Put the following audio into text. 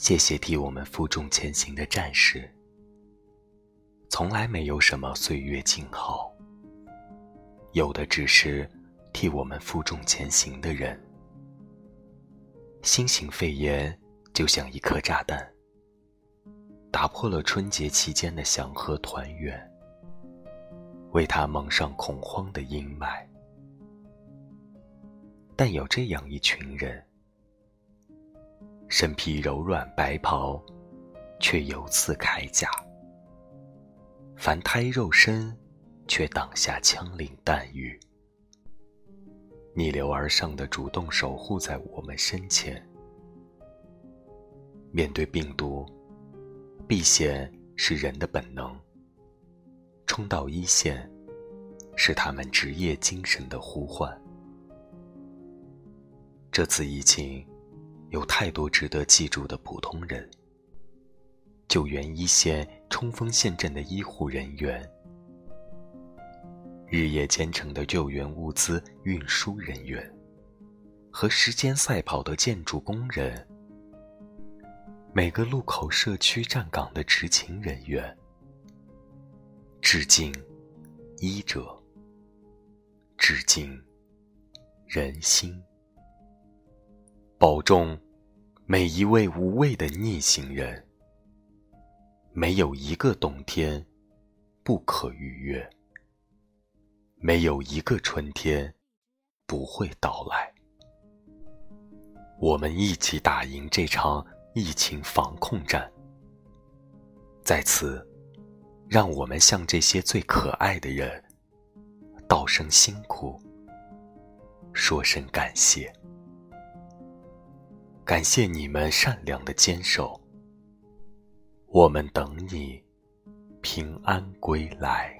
谢谢替我们负重前行的战士。从来没有什么岁月静好，有的只是替我们负重前行的人。新型肺炎就像一颗炸弹，打破了春节期间的祥和团圆，为他蒙上恐慌的阴霾。但有这样一群人，身披柔软白袍，却犹似铠甲。凡胎肉身，却挡下枪林弹雨，逆流而上的主动守护在我们身前。面对病毒，避险是人的本能，冲到一线，是他们职业精神的呼唤。这次疫情，有太多值得记住的普通人。救援一线冲锋陷阵的医护人员，日夜兼程的救援物资运输人员，和时间赛跑的建筑工人，每个路口社区站岗的执勤人员，致敬医者，致敬人心，保重每一位无畏的逆行人。没有一个冬天不可逾越，没有一个春天不会到来。我们一起打赢这场疫情防控战。在此，让我们向这些最可爱的人道声辛苦，说声感谢，感谢你们善良的坚守。我们等你平安归来。